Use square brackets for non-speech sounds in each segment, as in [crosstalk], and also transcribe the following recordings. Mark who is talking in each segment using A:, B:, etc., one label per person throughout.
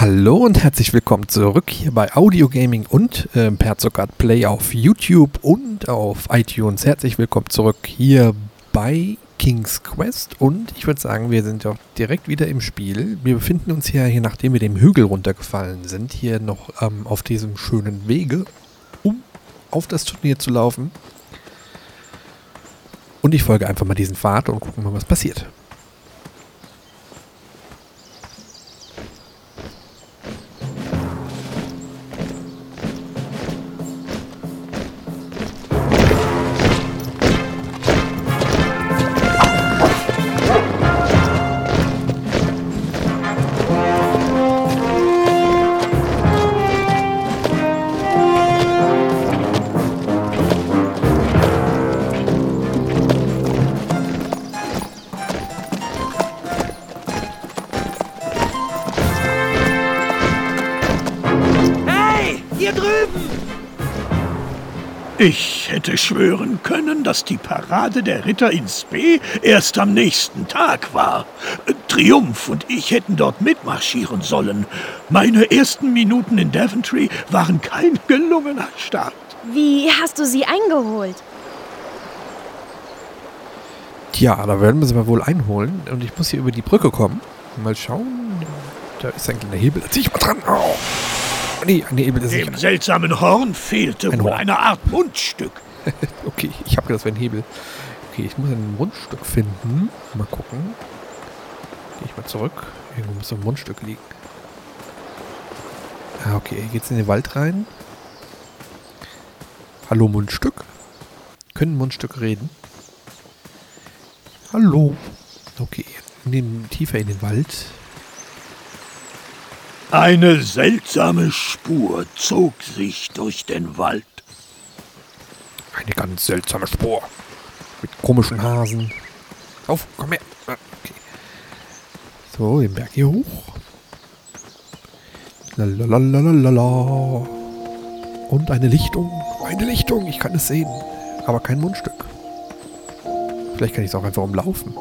A: Hallo und herzlich willkommen zurück hier bei Audio Gaming und äh, per Zuckert Play auf YouTube und auf iTunes. Herzlich willkommen zurück hier bei King's Quest und ich würde sagen, wir sind auch direkt wieder im Spiel. Wir befinden uns hier, hier nachdem wir dem Hügel runtergefallen sind, hier noch ähm, auf diesem schönen Wege, um auf das Turnier zu laufen. Und ich folge einfach mal diesen Pfad und gucken mal, was passiert.
B: Ich hätte schwören können, dass die Parade der Ritter in Spee erst am nächsten Tag war. Triumph und ich hätten dort mitmarschieren sollen. Meine ersten Minuten in Daventry waren kein gelungener Start.
C: Wie hast du sie eingeholt?
A: Tja, da werden wir sie mal wohl einholen. Und ich muss hier über die Brücke kommen. Mal schauen. Da ist ein kleiner Hebel. Da zieh ich mal dran. Oh. Nee, ist
B: Dem
A: nicht.
B: seltsamen Horn fehlte
A: Ein
B: wohl
A: Horn.
B: eine Art Mundstück. [laughs]
A: Okay, ich habe gedacht, das wäre ein Hebel. Okay, ich muss ein Mundstück finden. Mal gucken. Gehe ich mal zurück. Irgendwo muss ein Mundstück liegen. Ah, okay. Hier geht's in den Wald rein. Hallo, Mundstück. Können Mundstücke reden? Hallo. Okay, in den, tiefer in den Wald.
B: Eine seltsame Spur zog sich durch den Wald.
A: Eine ganz seltsame Spur. Mit komischen Hasen. Auf, komm her. Ah, Okay. So, den Berg hier hoch. Lalalala. Und eine Lichtung. Eine Lichtung, ich kann es sehen. Aber kein Mundstück. Vielleicht kann ich es auch einfach umlaufen.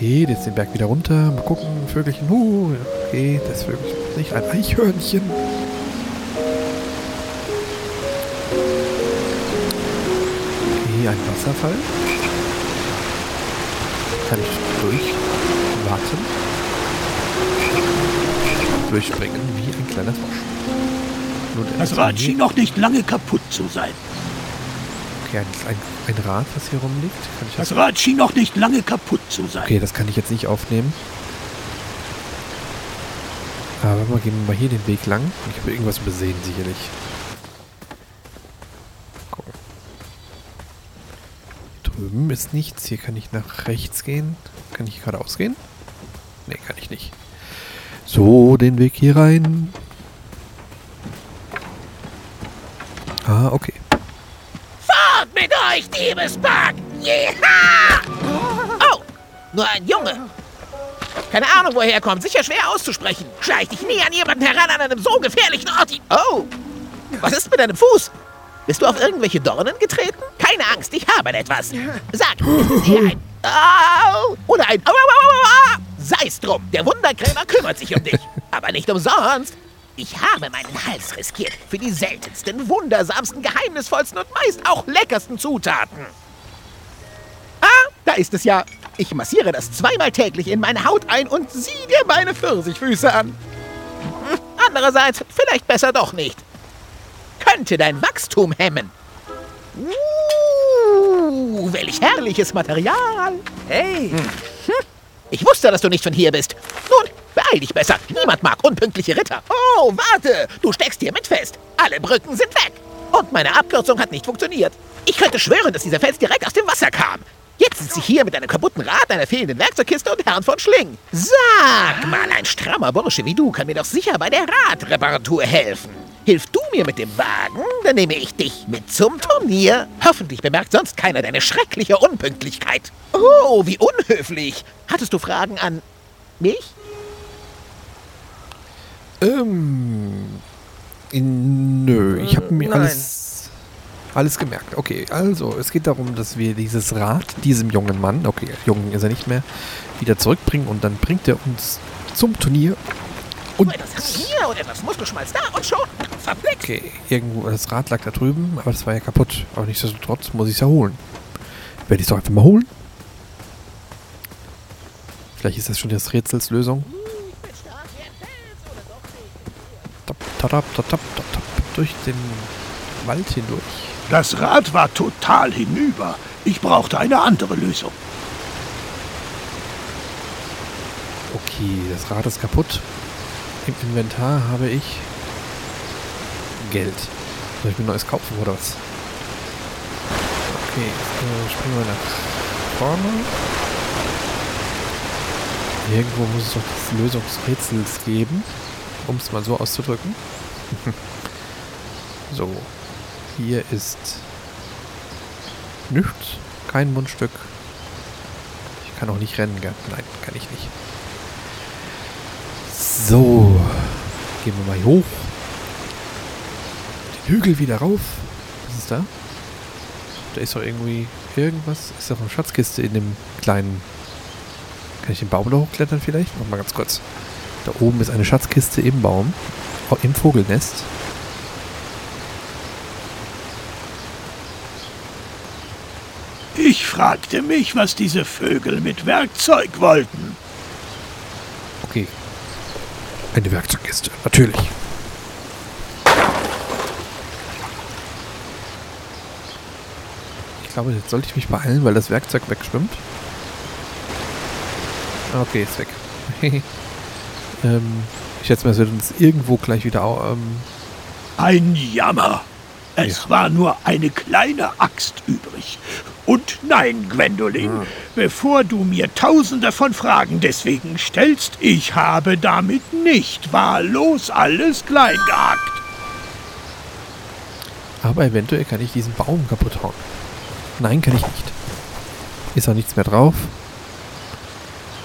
A: Okay, jetzt den Berg wieder runter. Mal gucken, Vögelchen. Uh, okay, das Vögelchen ist nicht ein Eichhörnchen. Okay, ein Wasserfall. Kann ich durchwarten. Durchspringen wie ein kleiner Frosch.
B: Das
A: hier-
B: schien noch nicht lange kaputt zu sein.
A: Okay, ein, ein, ein Rad, was hier rumliegt. Das
B: Das Rad schien noch nicht lange kaputt zu sein.
A: Okay, das kann ich jetzt nicht aufnehmen. Aber mal gehen wir mal hier den Weg lang. Ich habe irgendwas übersehen, sicherlich. Gucken. Drüben ist nichts. Hier kann ich nach rechts gehen. Kann ich geradeaus gehen? Nee, kann ich nicht. So, den Weg hier rein. Ah, okay.
D: Euch, Diebespack! Jeha! Oh, nur ein Junge. Keine Ahnung, woher er kommt. Sicher schwer auszusprechen. Schleich dich nie an jemanden heran an einem so gefährlichen Ort. Oh, was ist mit deinem Fuß? Bist du auf irgendwelche Dornen getreten? Keine Angst, ich habe etwas. Sag, es eher ein Au oder ein au? Sei's drum, der Wunderkrämer kümmert sich um dich. Aber nicht umsonst. Ich habe meinen Hals riskiert für die seltensten, wundersamsten, geheimnisvollsten und meist auch leckersten Zutaten. Ah, da ist es ja. Ich massiere das zweimal täglich in meine Haut ein und sieh dir meine Pfirsichfüße an. Hm, andererseits, vielleicht besser doch nicht. Könnte dein Wachstum hemmen. Uh, welch herrliches Material.
E: Hey,
D: Ich wusste, dass du nicht von hier bist. Nun, beeil dich besser. Niemand mag unpünktliche Ritter. Oh, warte. Du steckst hier mit fest. Alle Brücken sind weg. Und meine Abkürzung hat nicht funktioniert. Ich könnte schwören, dass dieser Fels direkt aus dem Wasser kam. Jetzt sitze ich hier mit einem kaputten Rad, einer fehlenden Werkzeugkiste und Herrn von Schling. Sag mal, ein strammer Bursche wie du kann mir doch sicher bei der Radreparatur helfen. Hilfst du mir mit dem Wagen, dann nehme ich dich mit zum Turnier. Hoffentlich bemerkt sonst keiner deine schreckliche Unpünktlichkeit. Oh, wie unhöflich. Hattest du Fragen an mich?
A: Ähm. Nö, ich habe mir
E: Nein.
A: alles Alles gemerkt. Okay, also es geht darum, dass wir dieses Rad diesem jungen Mann, okay, jungen ist er nicht mehr, wieder zurückbringen und dann bringt er uns zum Turnier. Und
D: Etwas hier und etwas Muskelschmalz da und schon. Verblickt.
A: okay, irgendwo das Rad lag da drüben, aber das war ja kaputt. Aber nichtsdestotrotz muss ich es ja holen. Werde ich es doch einfach mal holen? Vielleicht ist das schon das Rätsels Lösung. Durch den Wald hindurch.
B: Das Rad war total hinüber. Ich brauchte eine andere Lösung.
A: Okay, das Rad ist kaputt. Im Inventar habe ich Geld. Soll ich mir neues kaufen oder was? Okay, äh, springen wir nach vorne. Irgendwo muss es doch das Lösungsrätsels geben, um es mal so auszudrücken. [laughs] so, hier ist nichts, kein Mundstück. Ich kann auch nicht rennen, gell? Nein, kann ich nicht. So, gehen wir mal hier hoch. Den Hügel wieder rauf. Was ist da? Da ist doch irgendwie irgendwas. Ist doch eine Schatzkiste in dem kleinen. Kann ich den Baum da hochklettern vielleicht? Noch mal ganz kurz. Da oben ist eine Schatzkiste im Baum. Im Vogelnest.
B: Ich fragte mich, was diese Vögel mit Werkzeug wollten.
A: Okay. Eine Werkzeugkiste. Natürlich. Ich glaube, jetzt sollte ich mich beeilen, weil das Werkzeug wegschwimmt. Okay, ist weg. [laughs] ähm, ich schätze mal, es wird uns irgendwo gleich wieder ähm,
B: Ein Jammer. Es
A: Ja.
B: war nur eine kleine Axt übrig. Und nein, Gwendolyn, bevor du mir tausende von Fragen deswegen stellst, ich habe damit nicht wahllos alles klein gehackt.
A: Aber eventuell kann ich diesen Baum kaputt hauen. Nein, kann ich nicht. Ist auch nichts mehr drauf.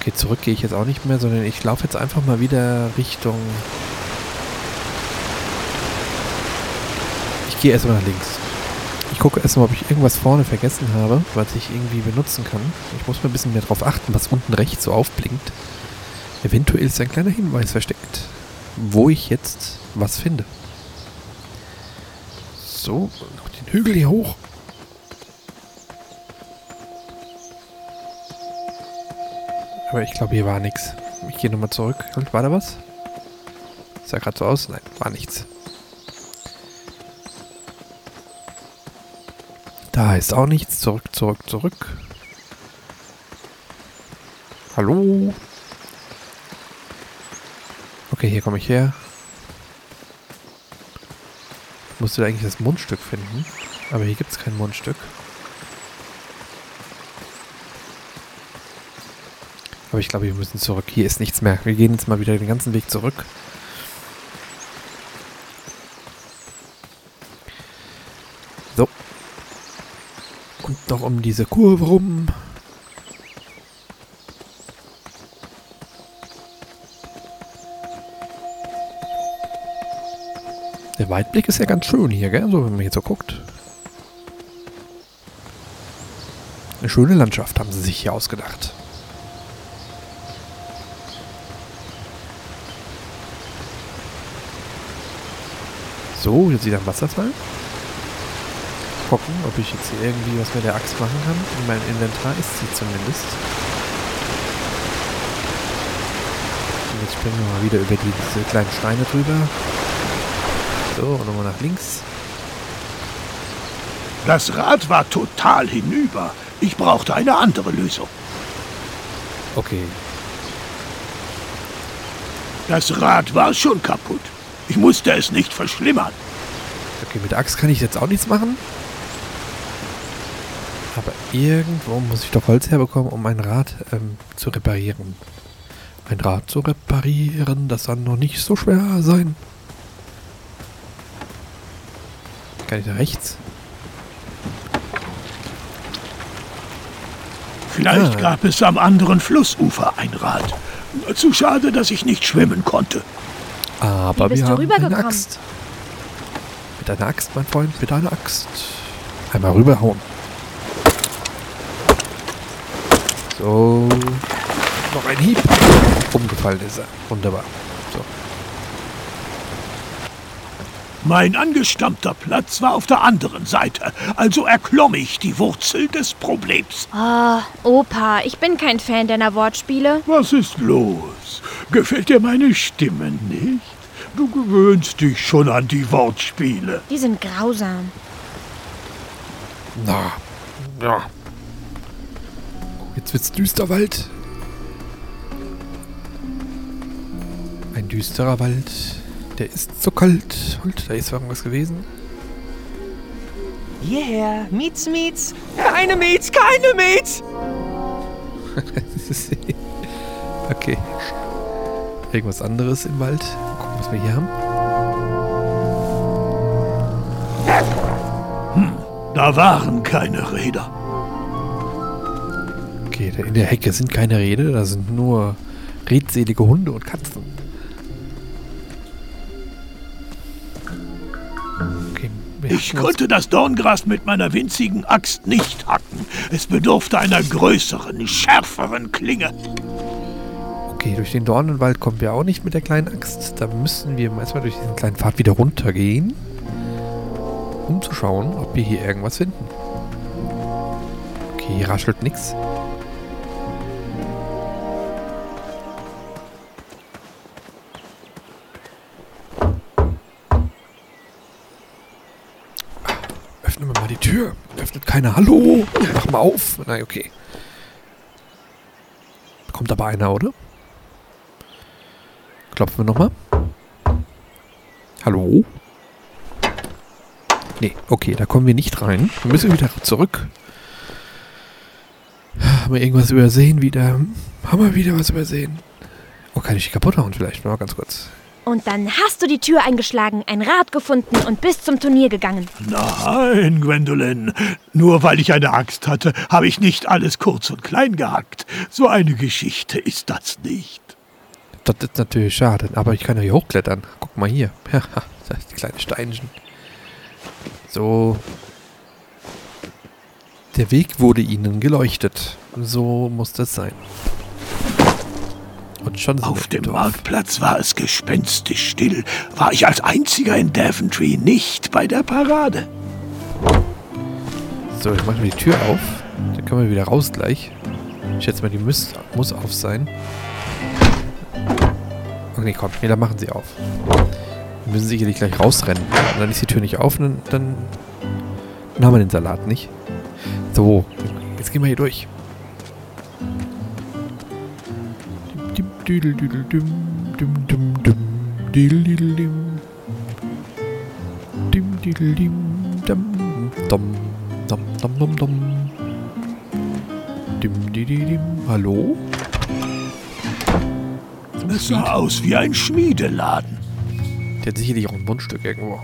A: Okay, zurück gehe ich jetzt auch nicht mehr, sondern ich laufe jetzt einfach mal wieder Richtung... Ich gehe erstmal nach links. Ich gucke erstmal, ob ich irgendwas vorne vergessen habe, was ich irgendwie benutzen kann. Ich muss mal ein bisschen mehr drauf achten, was unten rechts so aufblinkt. Eventuell ist ein kleiner Hinweis versteckt, wo ich jetzt was finde. So, noch den Hügel hier hoch. Aber ich glaube, hier war nichts. Ich gehe nochmal zurück. War da was? Sah gerade so aus? Nein, war nichts. Da ist auch nichts. Zurück, zurück, zurück. Hallo? Okay, hier komme ich her. Ich musste da eigentlich das Mundstück finden. Aber hier gibt es kein Mundstück. Aber ich glaube, wir müssen zurück. Hier ist nichts mehr. Wir gehen jetzt mal wieder den ganzen Weg zurück. So. Und noch um diese Kurve rum. Der Weitblick ist ja ganz schön hier, gell? So, wenn man jetzt so guckt. Eine schöne Landschaft haben sie sich hier ausgedacht. So, jetzt wieder ein Wasserfall. Gucken, ob ich jetzt hier irgendwie was mit der Axt machen kann. In meinem Inventar ist sie zumindest. Und jetzt springen wir mal wieder über die, diese kleinen Steine drüber. So, und nochmal nach links.
B: Das Rad war total hinüber. Ich brauchte eine andere Lösung.
A: Okay.
B: Das Rad war schon kaputt. Ich musste es nicht verschlimmern.
A: Okay, mit der Axt kann ich jetzt auch nichts machen. Aber irgendwo muss ich doch Holz herbekommen, um ein Rad ähm, zu reparieren. Ein Rad zu reparieren, das kann noch nicht so schwer sein. Kann ich da rechts?
B: Vielleicht
A: Ah.
B: gab es am anderen Flussufer ein Rad. Zu schade, dass ich nicht schwimmen konnte.
A: Aber
C: Wie bist
A: wir
C: du
A: haben eine
C: rübergekommen?
A: Axt. Mit einer Axt, mein Freund, mit einer Axt. Einmal rüberhauen. So. Noch ein Hieb. Umgefallen ist er. Wunderbar. So.
B: Mein angestammter Platz war auf der anderen Seite, also erklomm ich die Wurzel des Problems.
C: Oh, Opa, ich bin kein Fan deiner Wortspiele.
B: Was ist los? Gefällt dir meine Stimme nicht? Du gewöhnst dich schon an die Wortspiele.
C: Die sind grausam.
A: Na. Ja. Jetzt wird's düster Wald. Ein düsterer Wald. Der ist so kalt. Und da ist irgendwas gewesen.
E: Hierher, Miets, Miets. Keine Miets, keine Miets. [laughs]
A: okay. Irgendwas anderes im Wald. Wir hier haben.
B: Da waren keine Räder.
A: Okay, in der Hecke sind keine Rede. Da sind nur redselige Hunde und Katzen. Okay,
B: Ich konnte das Dorngras mit meiner winzigen Axt nicht hacken. Es bedurfte einer größeren, schärferen Klinge.
A: Okay, durch den Dornenwald kommen wir auch nicht mit der kleinen Axt. Da müssen wir erstmal durch diesen kleinen Pfad wieder runtergehen, um zu schauen, ob wir hier irgendwas finden. Okay, hier raschelt nichts. Öffnen wir mal die Tür. Öffnet keiner. Hallo? Mach mal auf. Nein, okay. Kommt aber einer, oder? Klopfen wir nochmal. Hallo? Nee, okay, da kommen wir nicht rein. Wir müssen wieder zurück. Haben wir irgendwas übersehen wieder? Haben wir wieder was übersehen? Oh, kann ich die kaputt hauen vielleicht? Mal ganz kurz.
C: Und dann hast du die Tür eingeschlagen, ein Rad gefunden und bist zum Turnier gegangen.
B: Nein, Gwendolyn. Nur weil ich eine Axt hatte, habe ich nicht alles kurz und klein gehackt. So eine Geschichte ist das nicht.
A: Das ist natürlich schade, aber ich kann ja hier hochklettern. Guck mal hier. Ja, [laughs] das kleine Steinchen. So. Der Weg wurde ihnen geleuchtet. So muss das sein. Und schon sind
B: Auf dem
A: Dorf.
B: Marktplatz war es gespenstisch still. War ich als einziger in Daventry nicht bei der Parade.
A: So, ich mache mal die Tür auf. Dann können wir wieder raus gleich. Ich schätze mal, die muss, muss auf sein. Okay, komm, dann machen sie auf. Wir müssen sicherlich gleich rausrennen. Und dann ist die Tür nicht auf, und dann, dann, haben wir den Salat nicht. So, jetzt gehen wir hier durch. Hallo?
B: Es sah aus wie ein Schmiedeladen.
A: Der hat sicherlich auch ein Mundstück irgendwo.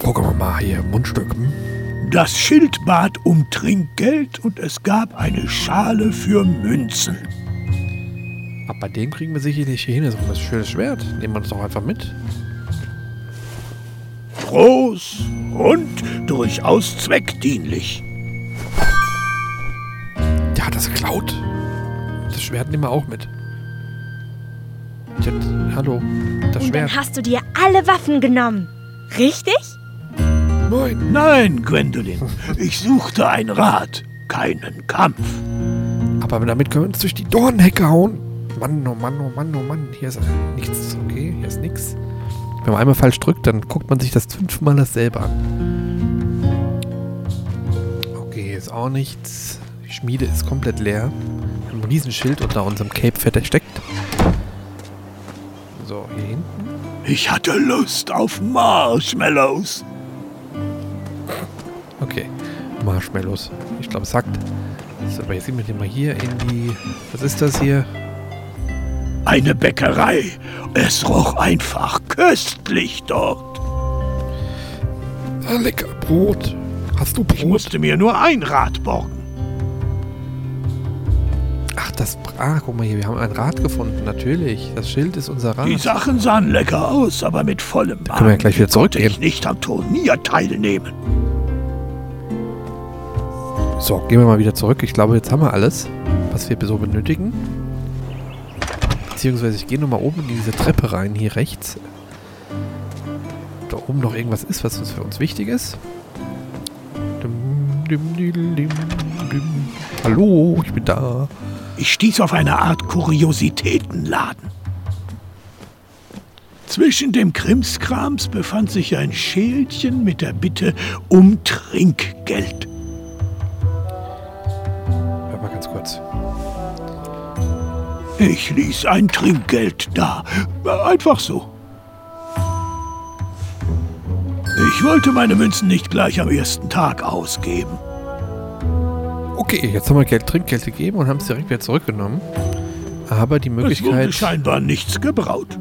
A: Gucken wir mal hier, Mundstück. Hm?
B: Das Schild bat um Trinkgeld und es gab eine Schale für Münzen.
A: Aber bei dem kriegen wir sicherlich hier hin. Das ist ein schönes Schwert. Nehmen wir das doch einfach mit.
B: Groß und durchaus zweckdienlich.
A: Der hat das geklaut. Das Schwert nehmen wir auch mit. Tja, hallo, das
C: Und
A: Schwert.
C: dann hast du dir alle Waffen genommen. Richtig?
A: Moin.
B: Nein, Gwendolyn, ich suchte ein Rat, keinen Kampf.
A: Aber damit können wir uns durch die Dornhecke hauen. Mann, oh Mann, oh Mann, oh Mann. Hier ist nichts. Okay, hier ist nichts. Wenn man einmal falsch drückt, dann guckt man sich das fünfmal dasselbe an. Okay, hier ist auch nichts. Die Schmiede ist komplett leer. Wir haben ein Riesenschild unter unserem Cape versteckt. So, hier hinten.
B: Ich hatte Lust auf Marshmallows.
A: Okay, Marshmallows. Ich glaube, es hackt. So, aber jetzt gehen wir hier mal hier in die... Was ist das hier?
B: Eine Bäckerei. Es roch einfach köstlich dort.
A: Ah, lecker Brot. Hast du
B: Ich
A: Brot?
B: musste mir nur ein Rad borgen.
A: Das... Ah, guck mal hier, wir haben ein Rad gefunden. Natürlich. Das Schild ist unser Rad.
B: Die Sachen sahen lecker aus, aber mit vollem Magen
A: können wir ja gleich wieder zurückgehen.
B: ich nicht am Turnier teilnehmen.
A: So, gehen wir mal wieder zurück. Ich glaube, jetzt haben wir alles, was wir so benötigen. Beziehungsweise ich gehe nochmal oben in diese Treppe rein, hier rechts. Ob Da oben noch irgendwas ist, was für uns wichtig ist. Hallo, ich bin da.
B: Ich stieß auf eine Art Kuriositätenladen. Zwischen dem Krimskrams befand sich ein Schälchen mit der Bitte um Trinkgeld.
A: Warte mal ganz kurz.
B: Ich ließ ein Trinkgeld da. Einfach so. Ich wollte meine Münzen nicht gleich am ersten Tag ausgeben.
A: Okay, jetzt haben wir Geld, Trinkgeld gegeben und haben es direkt wieder zurückgenommen. Aber die
B: Es wurde
A: Möglichkeit,
B: scheinbar nichts gebraut.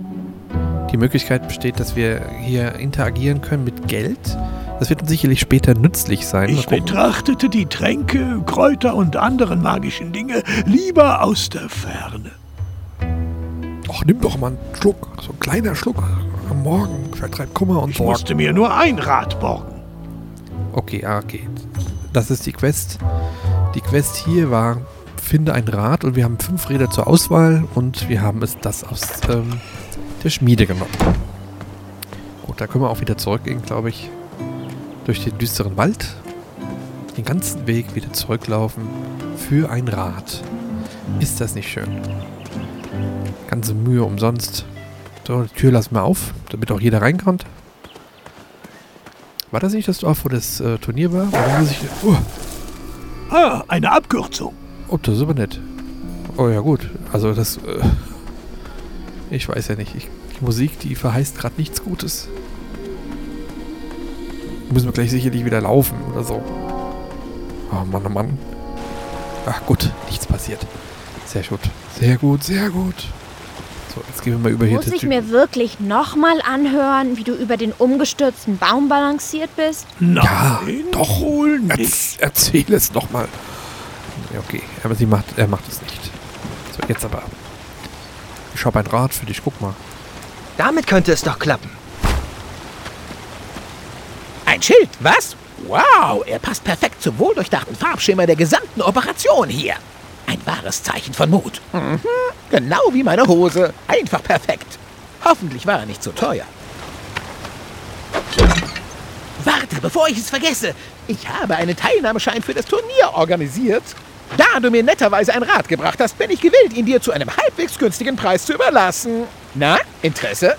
A: die Möglichkeit besteht, dass wir hier interagieren können mit Geld. Das wird uns sicherlich später nützlich sein.
B: Ich betrachtete die Tränke, Kräuter und anderen magischen Dinge lieber aus der Ferne.
A: Ach, nimm doch mal einen Schluck. So ein kleiner Schluck am Morgen. Vertreibt Kummer und
B: Ich
A: Sorgen.
B: musste mir nur ein Rad borgen.
A: Okay, ah, okay. Das ist die Quest. Die Quest hier war, finde ein Rad und wir haben fünf Räder zur Auswahl und wir haben es das aus ähm, der Schmiede genommen. Gut, da können wir auch wieder zurückgehen, glaube ich. Durch den düsteren Wald. Den ganzen Weg wieder zurücklaufen für ein Rad. Ist das nicht schön? Ganze Mühe umsonst. So, die Tür lassen wir auf, damit auch jeder reinkommt. War das nicht das Dorf, wo das äh, Turnier war? Oder muss ich, oh,
B: Ah, eine Abkürzung.
A: oh, das ist aber nett. Oh ja, gut. Also das... Äh, ich weiß ja nicht. Ich, die Musik, die verheißt gerade nichts Gutes. Müssen wir gleich sicherlich wieder laufen oder so. Oh Mann, oh Mann. Ach gut, nichts passiert. Sehr gut. Sehr gut, sehr gut. So, jetzt gehen wir mal über hier.
C: Muss ich mir wirklich nochmal anhören, wie du über den umgestürzten Baum balanciert bist?
B: Nein,
A: Ja, doch.
B: wohl nicht.
A: Erz, erzähl es nochmal. Ja, okay. Aber sie macht, er macht es nicht. So, jetzt aber. Ich habe ein Rad für dich. Guck mal.
E: Damit könnte es doch klappen.
D: Ein Schild, was? Wow, er passt perfekt zum wohldurchdachten Farbschimmer der gesamten Operation hier. Ein wahres Zeichen von Mut. Mhm, genau wie meine Hose. Einfach perfekt. Hoffentlich war er nicht zu teuer. Warte, bevor ich es vergesse. Ich habe einen Teilnahmeschein für das Turnier organisiert. Da du mir netterweise ein Rad gebracht hast, bin ich gewillt, ihn dir zu einem halbwegs günstigen Preis zu überlassen. Na, Interesse?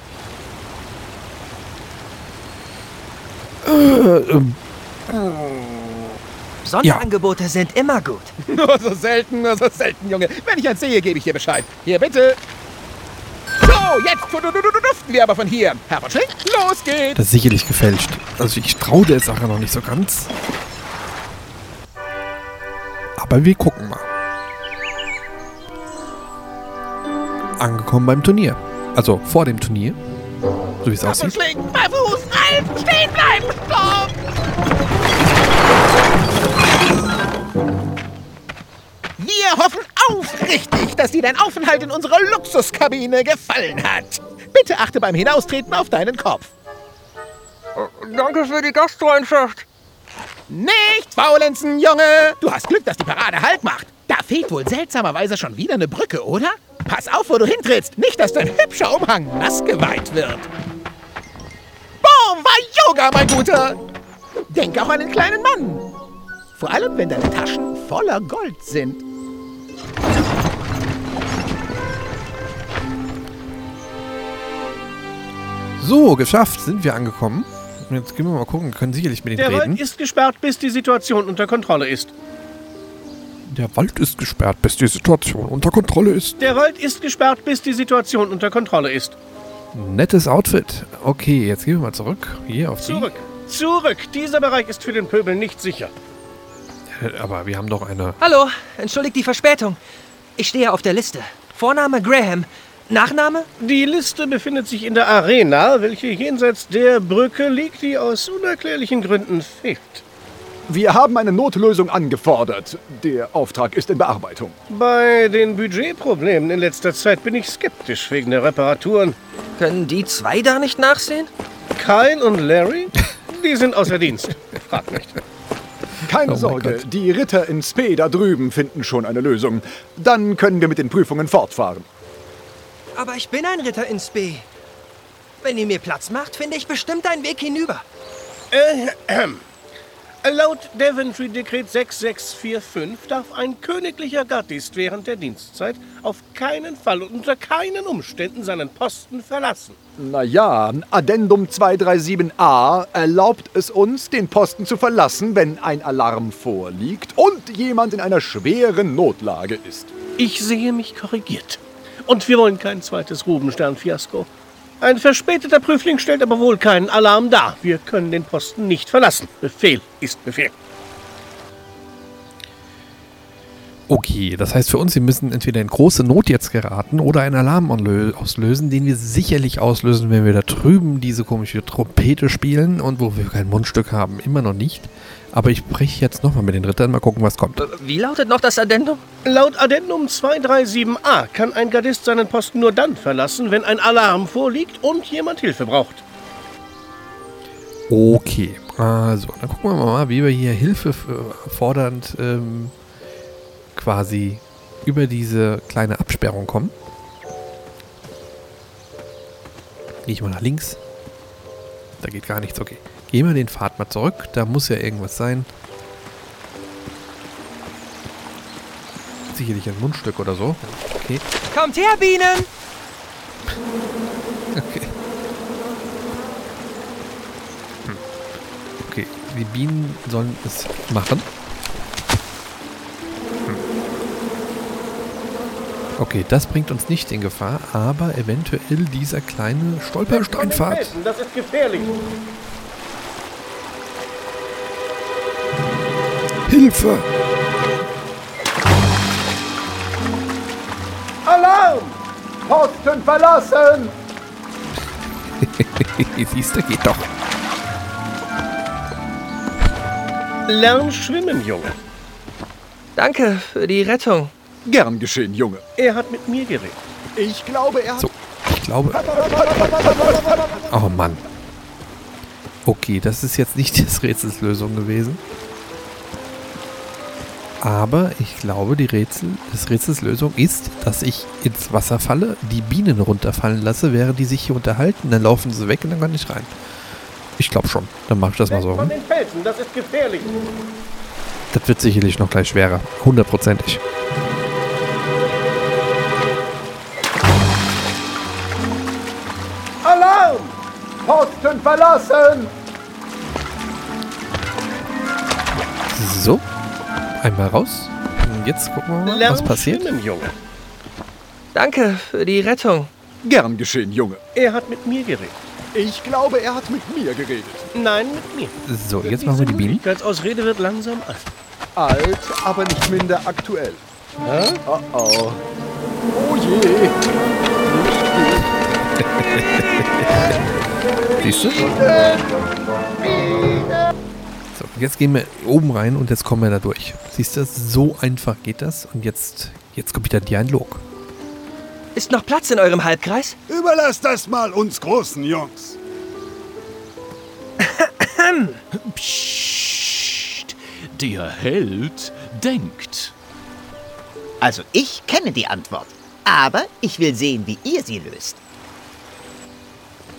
E: Sonderangebote sind immer gut. [laughs]
D: Nur so selten, nur so selten, Junge. Wenn ich eins sehe, gebe ich dir Bescheid. Hier, bitte. So, jetzt du- du- du- du- duften wir aber von hier. Herr von Schlink, los geht's.
A: Das ist sicherlich gefälscht. Also ich traue der Sache noch nicht so ganz. Aber wir gucken mal. Angekommen beim Turnier. Also vor dem Turnier. So wie es aussieht.
D: Schlink, bei Fuß, Ralf, stehen bleiben. Stopp. Wir hoffen aufrichtig, dass dir dein Aufenthalt in unserer Luxuskabine gefallen hat. Bitte achte beim Hinaustreten auf deinen Kopf.
E: Danke für die Gastfreundschaft.
D: Nicht faulenzen, Junge! Du hast Glück, dass die Parade Halt macht. Da fehlt wohl seltsamerweise schon wieder eine Brücke, oder? Pass auf, wo du hintrittst. Nicht, dass dein hübscher Umhang nass geweiht wird. Boom, war Yoga, mein Guter! Denk auch an den kleinen Mann. Vor allem, wenn deine Taschen voller Gold sind.
A: So, geschafft. Sind wir angekommen. Und jetzt gehen wir mal gucken. Wir können sicherlich mit
F: Der
A: denen
F: Wald
A: reden.
F: ist gesperrt, bis die Situation unter Kontrolle ist.
A: Der Wald ist gesperrt, bis die Situation unter Kontrolle ist.
F: Der Wald ist gesperrt, bis die Situation unter Kontrolle ist.
A: Nettes Outfit. Okay, jetzt gehen wir mal zurück. Hier auf die.
F: Zurück. Zurück. Dieser Bereich ist für den Pöbel nicht sicher.
A: Aber wir haben doch eine.
E: Hallo, entschuldigt die Verspätung. Ich stehe auf der Liste. Vorname Graham. Nachname?
F: Die Liste befindet sich in der Arena, welche jenseits der Brücke liegt, die aus unerklärlichen Gründen fehlt.
G: Wir haben eine Notlösung angefordert. Der Auftrag ist in Bearbeitung.
F: Bei den Budgetproblemen in letzter Zeit bin ich skeptisch wegen der Reparaturen.
E: Können die zwei da nicht nachsehen?
F: Kyle und Larry? Die sind außer Dienst. Frag nicht.
G: Keine
A: Oh
G: Sorge, die Ritter in Spe da drüben finden schon eine Lösung. Dann können wir mit den Prüfungen fortfahren.
E: Aber ich bin ein Ritter in Spee. Wenn ihr mir Platz macht, finde ich bestimmt einen Weg hinüber.
F: Laut Daventry-Dekret 6645 darf ein königlicher Gardist während der Dienstzeit auf keinen Fall und unter keinen Umständen seinen Posten verlassen.
G: Naja, Addendum 237a erlaubt es uns, den Posten zu verlassen, wenn ein Alarm vorliegt und jemand in einer schweren Notlage ist.
F: Ich sehe mich korrigiert. Und wir wollen kein zweites Rubenstern-Fiasko. Ein verspäteter Prüfling stellt aber wohl keinen Alarm dar. Wir können den Posten nicht verlassen. Befehl ist Befehl.
A: Okay, das heißt für uns, wir müssen entweder in große Not jetzt geraten oder einen Alarm auslösen, den wir sicherlich auslösen, wenn wir da drüben diese komische Trompete spielen und wo wir kein Mundstück haben. Immer noch nicht. Aber ich spreche jetzt nochmal mit den Rittern, mal gucken, was kommt.
E: Wie lautet noch das Addendum?
F: Laut Addendum 237a kann ein Gardist seinen Posten nur dann verlassen, wenn ein Alarm vorliegt und jemand Hilfe braucht.
A: Okay, also, dann gucken wir mal, wie wir hier Hilfe fordernd ähm, quasi über diese kleine Absperrung kommen. Gehe ich mal nach links. Da geht gar nichts, okay. Gehen wir den Pfad mal zurück, da muss ja irgendwas sein. Sicherlich ein Mundstück oder so. Okay,
E: Kommt her, Bienen! [laughs]
A: okay. Hm. Okay, die Bienen sollen es machen. Okay, das bringt uns nicht in Gefahr, aber eventuell dieser kleine Stolpersteinpfad.
F: Das ist gefährlich.
A: Hilfe!
G: Alarm! Posten verlassen! [laughs]
A: Siehst du, geht doch.
F: Lern schwimmen, Junge.
E: Danke für die Rettung.
G: Gern geschehen, Junge.
F: Er hat mit mir geredet.
G: Ich glaube, er hat...
A: So, ich glaube. Oh Mann. Okay, das ist jetzt nicht [laughs] das Rätselslösung gewesen. Aber ich glaube, die Rätsel, das Rätselslösung ist, dass ich ins Wasser falle, die Bienen runterfallen lasse, während die sich hier unterhalten, dann laufen sie weg und dann kann ich rein. Ich glaube schon. Dann mache ich das mal so.
F: Von
A: Hm?
F: den Felsen, das ist gefährlich.
A: Das wird sicherlich noch gleich schwerer. Hundertprozentig.
G: Posten verlassen!
A: So. Einmal raus. Und jetzt gucken wir mal,
F: Lern
A: was passiert.
F: schwimmen, Junge.
E: Danke für die Rettung.
G: Gern geschehen, Junge.
F: Er hat mit mir geredet.
G: Ich glaube, er hat mit mir geredet.
F: Nein, mit mir.
A: So, jetzt machen wir die Bienen.
F: Möglichkeitsausrede wird langsam alt.
G: Alt, aber nicht minder aktuell. Oh oh. Oh je. [laughs]
A: Siehst du? So, jetzt gehen wir oben rein und jetzt kommen wir da durch. Siehst du, so einfach geht das. Und jetzt, jetzt kommt wieder ein Dialog.
E: Ist noch Platz in eurem Halbkreis?
H: Überlass das mal uns großen Jungs. [coughs]
I: Psst, der Held denkt.
D: Also ich kenne die Antwort. Aber ich will sehen, wie ihr sie löst.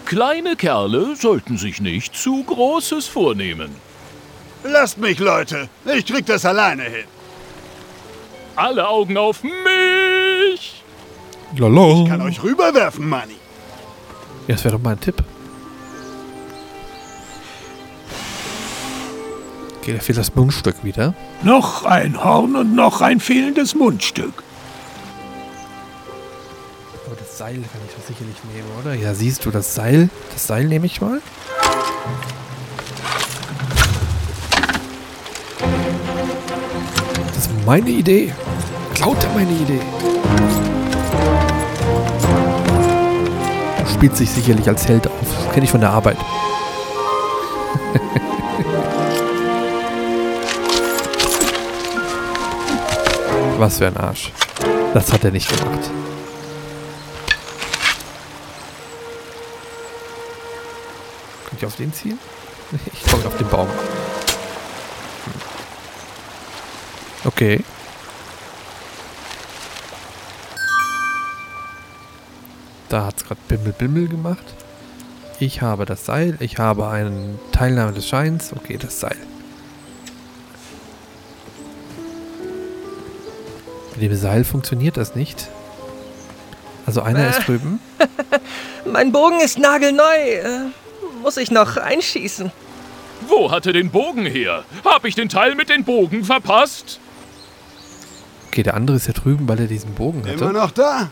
I: Kleine Kerle sollten sich nicht zu Großes vornehmen.
H: Lasst mich, Leute. Ich krieg das alleine hin.
I: Alle Augen auf mich!
A: Lala.
H: Ich kann euch rüberwerfen, Manni.
A: Ja, das wäre doch mal ein Tipp. Okay, da fehlt das Mundstück wieder.
B: Noch ein Horn und noch ein fehlendes Mundstück.
A: Das Seil kann ich doch sicherlich nehmen, oder? Ja, siehst du, das Seil. Das Seil nehme ich mal. Das ist meine Idee. Klaut er meine Idee. Spielt sich sicherlich als Held auf. Das kenne ich von der Arbeit. [laughs] Was für ein Arsch. Das hat er nicht gemacht. Ich auf den zielen? Ich komme auf den Baum. Okay. Da hat es gerade Bimmel Bimmel gemacht. Ich habe das Seil. Ich habe eine Teilnahme des Scheins. Okay, das Seil. Mit dem Seil funktioniert das nicht. Also einer ist drüben. [laughs]
E: Mein Bogen ist nagelneu. Äh, muss ich noch einschießen?
I: Wo hat er den Bogen her? Hab ich den Teil mit den Bogen verpasst?
A: Okay, der andere ist ja drüben, weil er diesen Bogen hatte.
H: Immer noch da?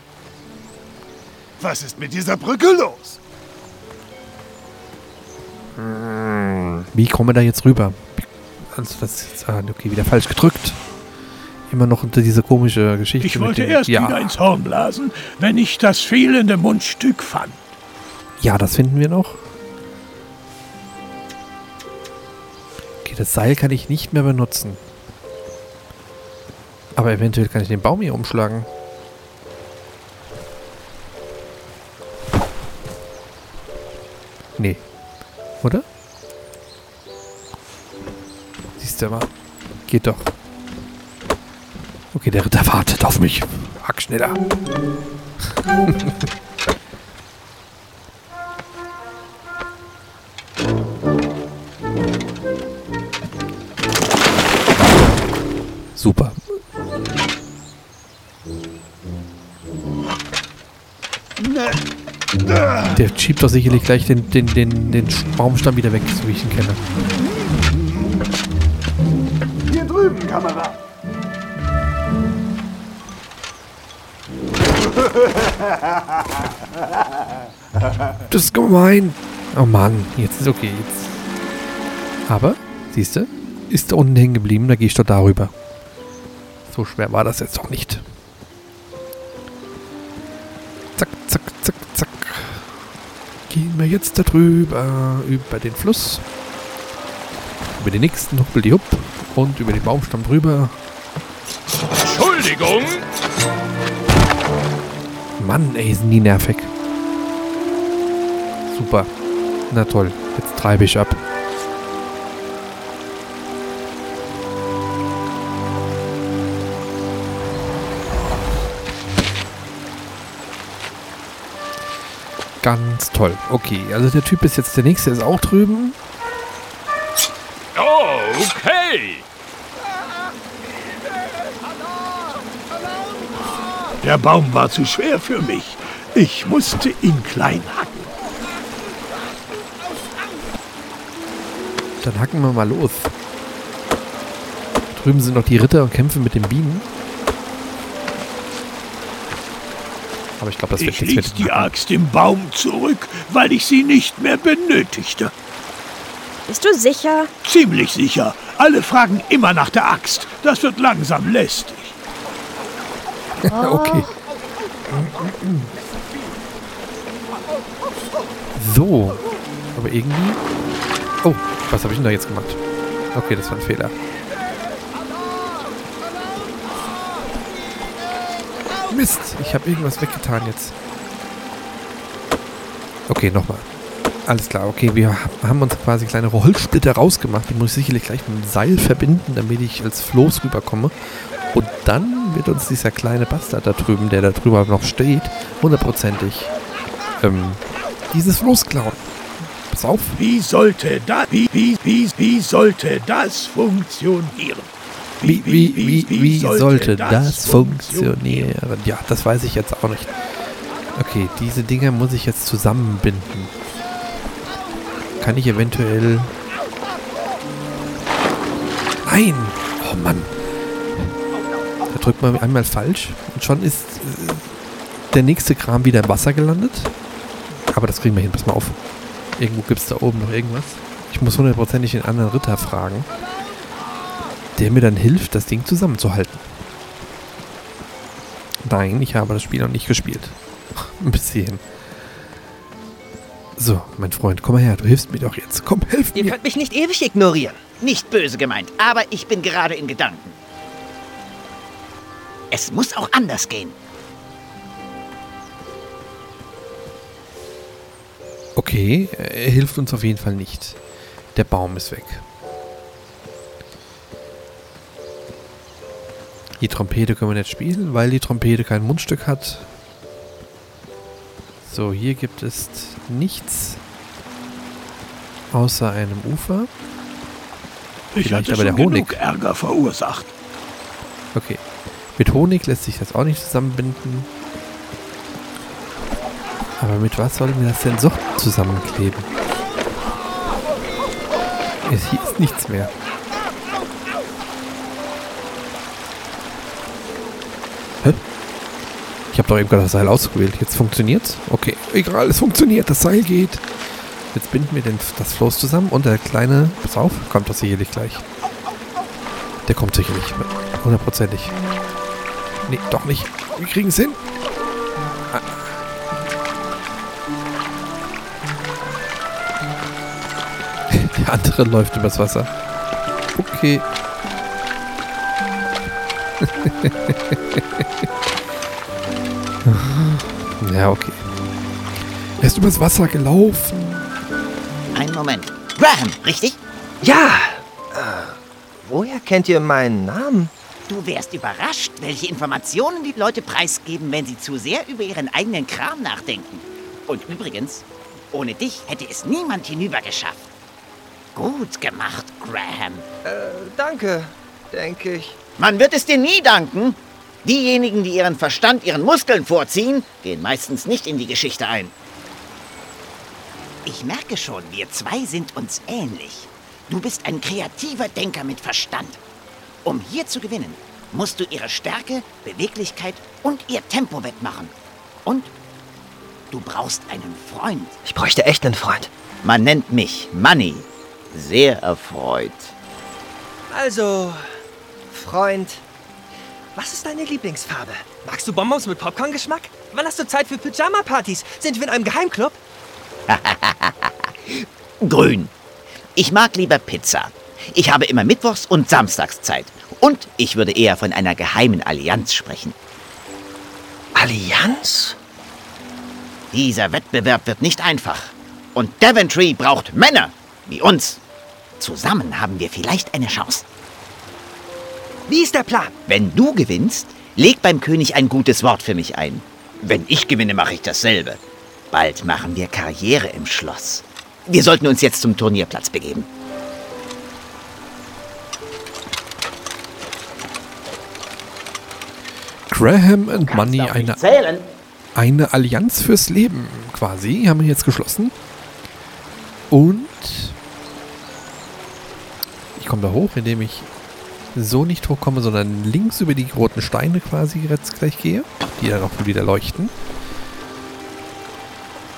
H: Was ist mit dieser Brücke los?
A: Wie kommen wir da jetzt rüber? Also das ist, ah, okay, wieder falsch gedrückt. Immer noch unter diese komische Geschichte.
B: Ich
A: mit
B: wollte
A: dem-
B: erst
A: ja,
B: wieder ins Horn blasen, wenn ich das fehlende Mundstück fand.
A: Ja, das finden wir noch. Okay, das Seil kann ich nicht mehr benutzen. Aber eventuell kann ich den Baum hier umschlagen. Nee. Oder? Siehst du mal. Geht doch. Okay, der Ritter wartet auf mich. Hack schneller. [laughs] Der schiebt doch sicherlich gleich den, den, den, den Baumstamm wieder weg, so wie ich ihn kenne.
H: Hier drüben, Kamerad. [laughs]
A: Das ist gemein. Oh Mann, jetzt ist okay. Jetzt. Aber, siehst du, ist da unten hängen geblieben, da gehe ich doch darüber. So schwer war das jetzt doch nicht. Jetzt da drüber, über den Fluss. Über den nächsten Huppel Hupp und über den Baumstamm drüber.
I: Entschuldigung!
A: Mann, ey, sind die nervig. Super. Na toll, jetzt treibe ich ab. Ganz toll. Okay, also der Typ ist jetzt der nächste, ist auch drüben.
I: Oh, okay.
B: Der Baum war zu schwer für mich. Ich musste ihn klein hacken.
A: Dann hacken wir mal los. Drüben sind noch die Ritter und kämpfen mit den Bienen. Aber ich glaube, das wird
B: Ich
A: jetzt
B: ließ
A: mit
B: die. Axt im Baum zurück, weil ich sie nicht mehr benötigte.
C: Bist du sicher?
B: Ziemlich sicher. Alle fragen immer nach der Axt. Das wird langsam lästig. [laughs]
A: Okay. So. Aber irgendwie. Oh, was habe ich denn da jetzt gemacht? Okay, das war ein Fehler. Mist, ich habe irgendwas weggetan jetzt. Okay, nochmal. Alles klar, okay, wir haben uns quasi kleine Holzsplitter rausgemacht. Die muss ich sicherlich gleich mit dem Seil verbinden, damit ich als Floß rüberkomme. Und dann wird uns dieser kleine Bastard da drüben, der da drüber noch steht, hundertprozentig ähm, dieses Floß klauen. Pass auf.
B: Wie sollte das, wie, wie, wie, wie sollte das funktionieren?
A: Wie, wie, wie, wie sollte das funktionieren? Ja, das weiß ich jetzt auch nicht. Okay, diese Dinger muss ich jetzt zusammenbinden. Kann ich eventuell... Nein! Oh Mann! Da drückt man einmal falsch und schon ist äh, der nächste Kram wieder im Wasser gelandet. Aber das kriegen wir hin, pass mal auf. Irgendwo gibt es da oben noch irgendwas. Ich muss hundertprozentig den anderen Ritter fragen der mir dann hilft, das Ding zusammenzuhalten. Nein, ich habe das Spiel noch nicht gespielt. [laughs] Bis hierhin. So, mein Freund, komm mal her, du hilfst mir doch jetzt. Komm, hilf
E: Ihr
A: mir.
E: könnt mich nicht ewig ignorieren.
D: Nicht böse gemeint, aber ich bin gerade in Gedanken. Es muss auch anders gehen.
A: Okay, er hilft uns auf jeden Fall nicht. Der Baum ist weg. Die Trompete können wir nicht spielen, weil die Trompete kein Mundstück hat. So, hier gibt es nichts außer einem Ufer.
B: Ich
A: Vielleicht
B: hatte
A: aber
B: schon
A: der Honig.
B: genug Ärger verursacht.
A: Okay. Mit Honig lässt sich das auch nicht zusammenbinden. Aber mit was sollen wir das denn so zusammenkleben? Es hier ist nichts mehr. Doch eben gerade das Seil ausgewählt. Jetzt funktioniert's? Okay, egal, es funktioniert. Das Seil geht. Jetzt binden wir den, das Floß zusammen und der kleine, pass auf, kommt doch sicherlich gleich. Der kommt sicherlich. Hundertprozentig. Nee, doch nicht. Wir kriegen es hin. Ah. [laughs] Der andere läuft übers Wasser. Okay. [laughs] ja, okay. Er ist übers Wasser gelaufen.
J: Einen Moment. Graham, richtig?
E: Ja. Äh, woher kennt ihr meinen Namen?
J: Du wärst überrascht, welche Informationen die Leute preisgeben, wenn sie zu sehr über ihren eigenen Kram nachdenken. Und übrigens, ohne dich hätte es niemand hinüber geschafft. Gut gemacht, Graham.
E: Äh, danke, denke ich.
J: Man wird es dir nie danken. Diejenigen, die ihren Verstand ihren Muskeln vorziehen, gehen meistens nicht in die Geschichte ein. Ich merke schon, wir zwei sind uns ähnlich. Du bist ein kreativer Denker mit Verstand. Um hier zu gewinnen, musst du ihre Stärke, Beweglichkeit und ihr Tempo wettmachen. Und du brauchst einen Freund.
E: Ich bräuchte echt einen Freund.
J: Man nennt mich Money. Sehr erfreut.
E: Also, Freund, was ist deine Lieblingsfarbe? Magst du Bonbons mit Popcorn-Geschmack? Wann hast du Zeit für Pyjama-Partys? Sind wir in einem Geheimclub? [laughs]
J: Grün. Ich mag lieber Pizza. Ich habe immer Mittwochs und Samstags Zeit. Und ich würde eher von einer geheimen Allianz sprechen.
E: Allianz?
J: Dieser Wettbewerb wird nicht einfach. Und Daventry braucht Männer wie uns. Zusammen haben wir vielleicht eine Chance.
E: Wie ist der Plan?
J: Wenn du gewinnst, leg beim König ein gutes Wort für mich ein. Wenn ich gewinne, mache ich dasselbe. Bald machen wir Karriere im Schloss. Wir sollten uns jetzt zum Turnierplatz begeben.
A: Graham and Money, eine, eine Allianz fürs Leben quasi, haben wir jetzt geschlossen. Und ich komme da hoch, indem ich so nicht hochkomme, sondern links über die roten Steine quasi jetzt gleich gehe, die dann auch wieder leuchten.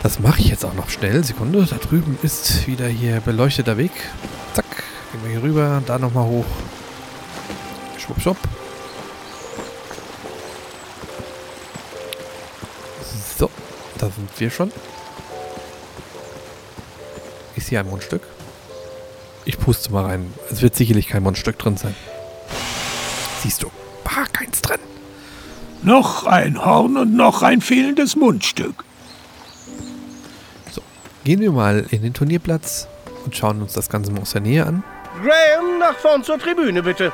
A: Das mache ich jetzt auch noch schnell. Sekunde, da drüben ist wieder hier beleuchteter Weg. Zack, gehen wir hier rüber, da nochmal hoch. Schwupp, schwupp. So, da sind wir schon. Ist hier ein Mundstück? Ich puste mal rein. Es wird sicherlich kein Mundstück drin sein. Siehst du, war keins drin.
B: Noch ein Horn und noch ein fehlendes Mundstück.
A: Gehen wir mal in den Turnierplatz und schauen uns das Ganze mal aus der Nähe an.
F: Graham, nach vorn zur Tribüne, bitte.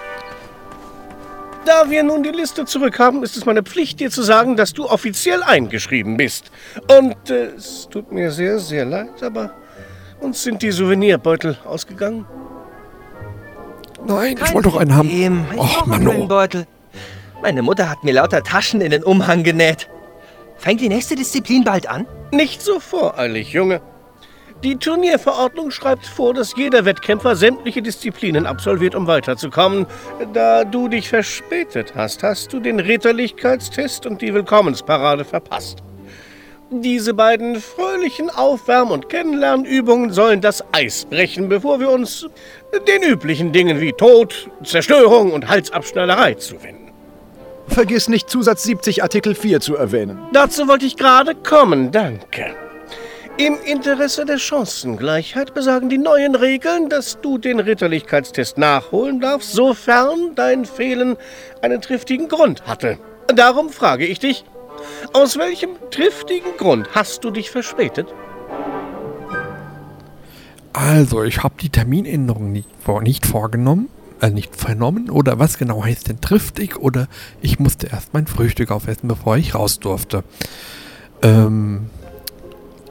F: Da wir nun die Liste zurückhaben, ist es meine Pflicht, dir zu sagen, dass du offiziell eingeschrieben bist. Und äh, es tut mir sehr, sehr leid, aber uns sind die Souvenirbeutel ausgegangen.
A: Nein, ich wollte doch einen haben. Och, Mann, oh.
E: Beutel. Meine Mutter hat mir lauter Taschen in den Umhang genäht. Fängt die nächste Disziplin bald an?
F: Nicht so voreilig, Junge. Die Turnierverordnung schreibt vor, dass jeder Wettkämpfer sämtliche Disziplinen absolviert, um weiterzukommen. Da du dich verspätet hast, hast du den Ritterlichkeitstest und die Willkommensparade verpasst. Diese beiden fröhlichen Aufwärm- und Kennenlernübungen sollen das Eis brechen, bevor wir uns den üblichen Dingen wie Tod, Zerstörung und Halsabschneiderei zuwenden.
G: Vergiss nicht Zusatz 70 Artikel 4 zu erwähnen.
F: Dazu wollte ich gerade kommen, danke. Im Interesse der Chancengleichheit besagen die neuen Regeln, dass du den Ritterlichkeitstest nachholen darfst, sofern dein Fehlen einen triftigen Grund hatte. Darum frage ich dich, aus welchem triftigen Grund hast du dich verspätet?
A: Also, ich habe die Terminänderung nicht, vor, nicht vorgenommen. äh, nicht vernommen oder was genau heißt denn triftig oder ich musste erst mein Frühstück aufessen, bevor ich raus durfte. Ähm,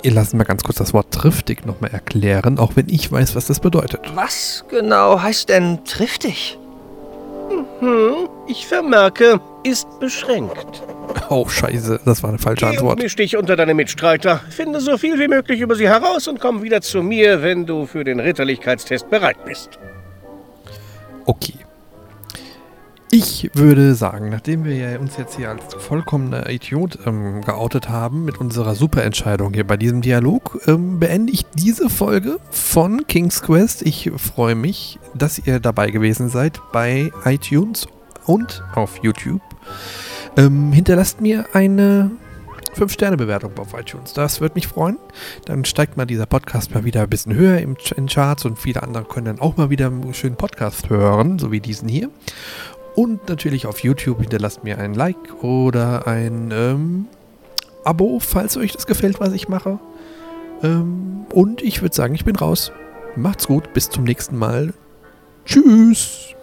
A: ihr lasst mal ganz kurz das Wort triftig nochmal erklären, auch wenn ich weiß, was das bedeutet.
E: Was genau heißt denn triftig?
F: Hm, ich vermerke, ist beschränkt.
A: Oh, scheiße, das war eine falsche
F: Geh
A: Antwort.
F: misch dich unter deine Mitstreiter. Finde so viel wie möglich über sie heraus und komm wieder zu mir, wenn du für den Ritterlichkeitstest bereit bist.
A: Okay. Ich würde sagen, nachdem wir uns jetzt hier als vollkommener Idiot ähm, geoutet haben mit unserer Superentscheidung hier bei diesem Dialog, ähm, beende ich diese Folge von King's Quest. Ich freue mich, dass ihr dabei gewesen seid bei iTunes und auf YouTube. Ähm, hinterlasst mir eine 5-Sterne-Bewertung auf iTunes. Das würde mich freuen. Dann steigt mal dieser Podcast mal wieder ein bisschen höher im, Ch- in Charts und viele andere können dann auch mal wieder einen schönen Podcast hören, so wie diesen hier. Und natürlich auf YouTube hinterlasst mir ein Like oder ein ähm, Abo, falls euch das gefällt, was ich mache. Ähm, und ich würde sagen, ich bin raus. Macht's gut, bis zum nächsten Mal. Tschüss.